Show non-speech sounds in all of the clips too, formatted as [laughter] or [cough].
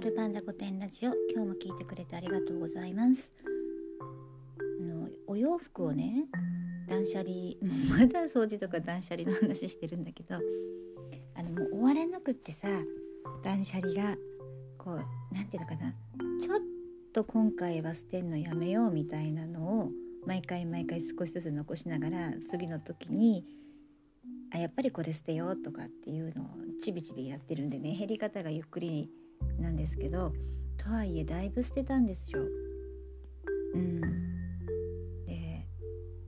ルパンダ御殿ラジオ。今日も聞いてくれてありがとうございます。あのお洋服をね断捨離 [laughs] まだ掃除とか断捨離の話してるんだけどあのもう終わらなくってさ断捨離がこう何て言うのかなちょっと今回は捨てんのやめようみたいなのを毎回毎回少しずつ残しながら次の時にあやっぱりこれ捨てようとかっていうのをちびちびやってるんでね減り方がゆっくりなんですけどとはいえだいぶ捨てたんですよ。うん、で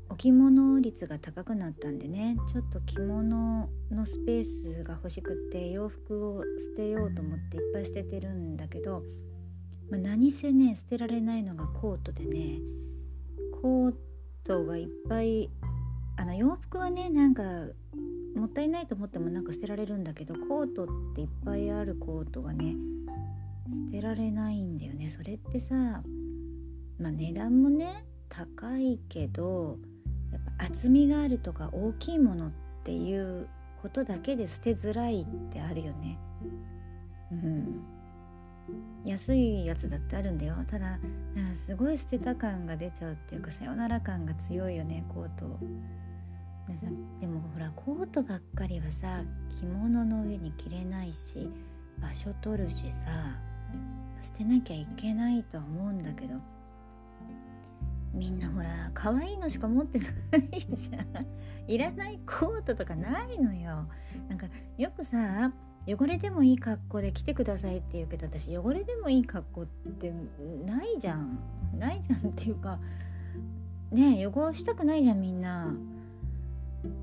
お着物率が高くなったんでねちょっと着物のスペースが欲しくって洋服を捨てようと思っていっぱい捨ててるんだけど、まあ、何せね捨てられないのがコートでねコートがいっぱいあの洋服はねなんかもったいないと思ってもなんか捨てられるんだけどコートっていっぱいあるコートがね捨てられないんだよね。それってさまあ値段もね高いけどやっぱ厚みがあるとか大きいものっていうことだけで捨てづらいってあるよね。うん。安いやつだってあるんだよ。ただすごい捨てた感が出ちゃうっていうかさよなら感が強いよねコート。でもほらコートばっかりはさ着物の上に着れないし場所取るしさ捨てなきゃいけないとは思うんだけどみんなほら可愛いのしか持ってないじゃん。[laughs] いらないコートとかないのよ。なんかよくさ汚れてもいい格好で来てくださいって言うけど私汚れてもいい格好ってないじゃん。ないじゃんっていうかね汚したくないじゃんみんな。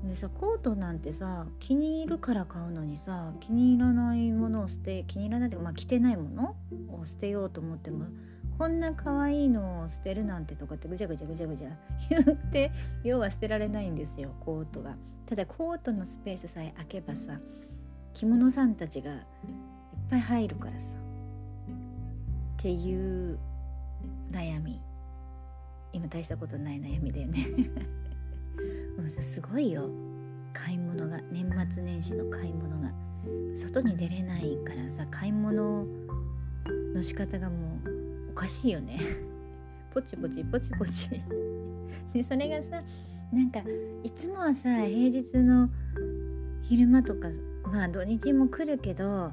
でさコートなんてさ気に入るから買うのにさ気に入らないものを捨て気に入らないというかまあ着てないものを捨てようと思ってもこんな可愛いのを捨てるなんてとかってぐちゃぐちゃぐちゃぐちゃ [laughs] 言って要は捨てられないんですよコートが。ただコートのスペースさえ空けばさ着物さんたちがいっぱい入るからさ。っていう悩み。今大したことない悩みだよね。もうさすごいよ。買い物が年末年始の買い物が。外に出れないからさ買い物の仕方がもうおかしいよね。ポチポチポチポチ。[laughs] でそれがさなんかいつもはさ平日の昼間とかまあ土日も来るけど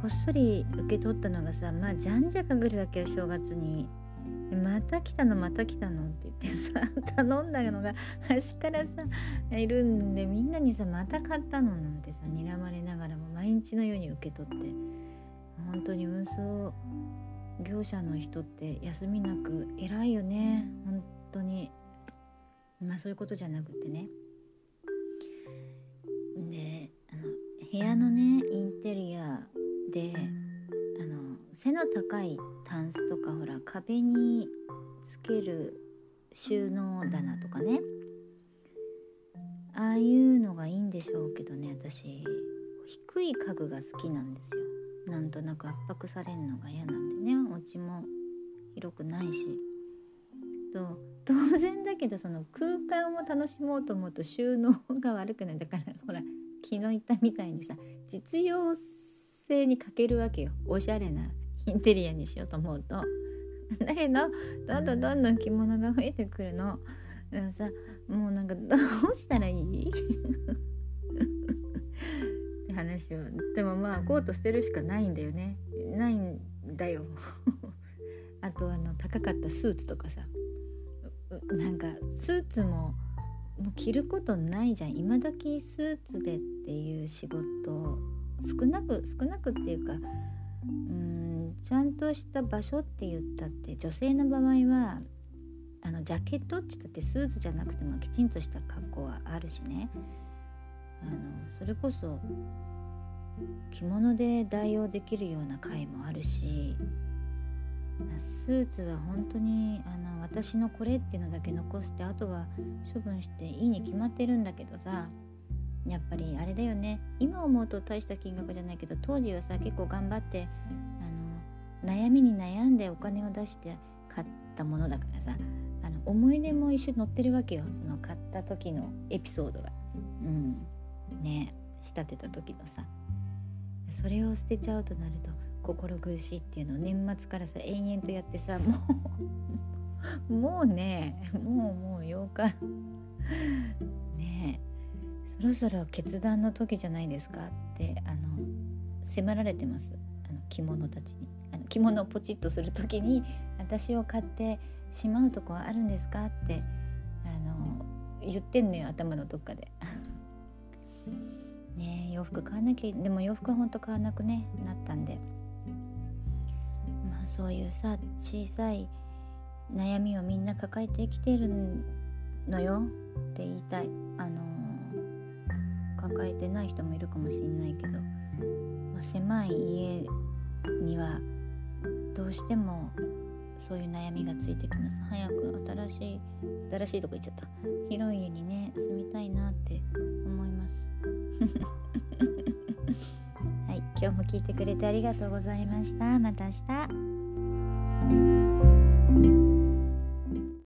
こっそり受け取ったのがさまあじゃんじゃか来るわけよ正月に。また来たのまた来たのって言ってさ [laughs] 頼んだのが端からさいるんでみんなにさまた買ったのなんてさ睨まれながらも毎日のように受け取って本当に運送業者の人って休みなく偉いよね。本当に。まあそういうことじゃなくてね。の高いタンスとかほら壁につける収納棚とかね。ああいうのがいいんでしょうけどね私。低い家具が好きなんですよ。なんとなく圧迫されるのが嫌なんでね。お家も広くないし。と当然だけどその空間を楽しもうと思うと収納が悪くないだからほら昨日言ったみたいにさ実用性に欠けるわけよ。おしゃれなインテリアにしようと思うと。[laughs] だけどどんどん。どんどん着物が増えてくるの。さもうなんかどうしたらいい？[laughs] って話を。でもまあコート捨てるしかないんだよね。ないんだよ。[laughs] あとあの高かったスーツとかさ。なんかスーツももう着ることないじゃん。今時スーツでっていう仕事少なく少なくっていうかうんちゃんとした場所って言ったって女性の場合はあのジャケットって言ったってスーツじゃなくてもきちんとした格好はあるしね。あのそれこそ着物で代用できるような回もあるしスーツは本当にあの私のこれっていうのだけ残してあとは処分していいに決まってるんだけどさやっぱりあれだよね。今思うと大した金額じゃないけど当時はさ結構頑張って悩みに悩んでお金を出して買ったものだからさあの思い出も一緒に載ってるわけよ。その買った時のエピソードが。うん。ね。仕立てた時のさ。それを捨てちゃうとなると心苦しいっていうのを年末からさ延々とやってさ [laughs] もうもうねもうもう8日。ね。えそろそろ決断の時じゃないですかってあの迫られてます。あの着物たちに。着物をポチッとする時に私を買ってしまうとこはあるんですか？ってあの言ってんのよ頭のどっかで。[laughs] ね洋服買わなきゃでも洋服はほんと買わなくねなったんで。まあそういうさ小さい悩みをみんな抱えて生きてるのよって言いたい。あの抱えてない人もいるかもしれないけど、まあ、狭い家にはどうしてもそういう悩みがついてきます。早く新しい新しいとこ行っちゃった。広い家にね住みたいなって思います。[laughs] はい今日も聞いてくれてありがとうございました。また明日。